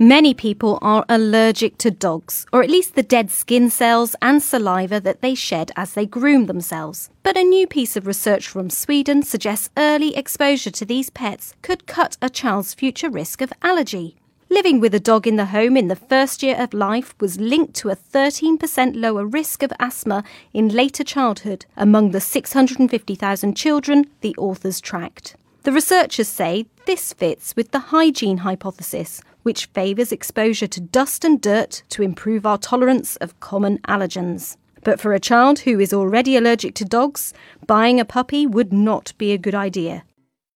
Many people are allergic to dogs, or at least the dead skin cells and saliva that they shed as they groom themselves. But a new piece of research from Sweden suggests early exposure to these pets could cut a child's future risk of allergy. Living with a dog in the home in the first year of life was linked to a 13% lower risk of asthma in later childhood among the 650,000 children the authors tracked. The researchers say this fits with the hygiene hypothesis, which favours exposure to dust and dirt to improve our tolerance of common allergens. But for a child who is already allergic to dogs, buying a puppy would not be a good idea.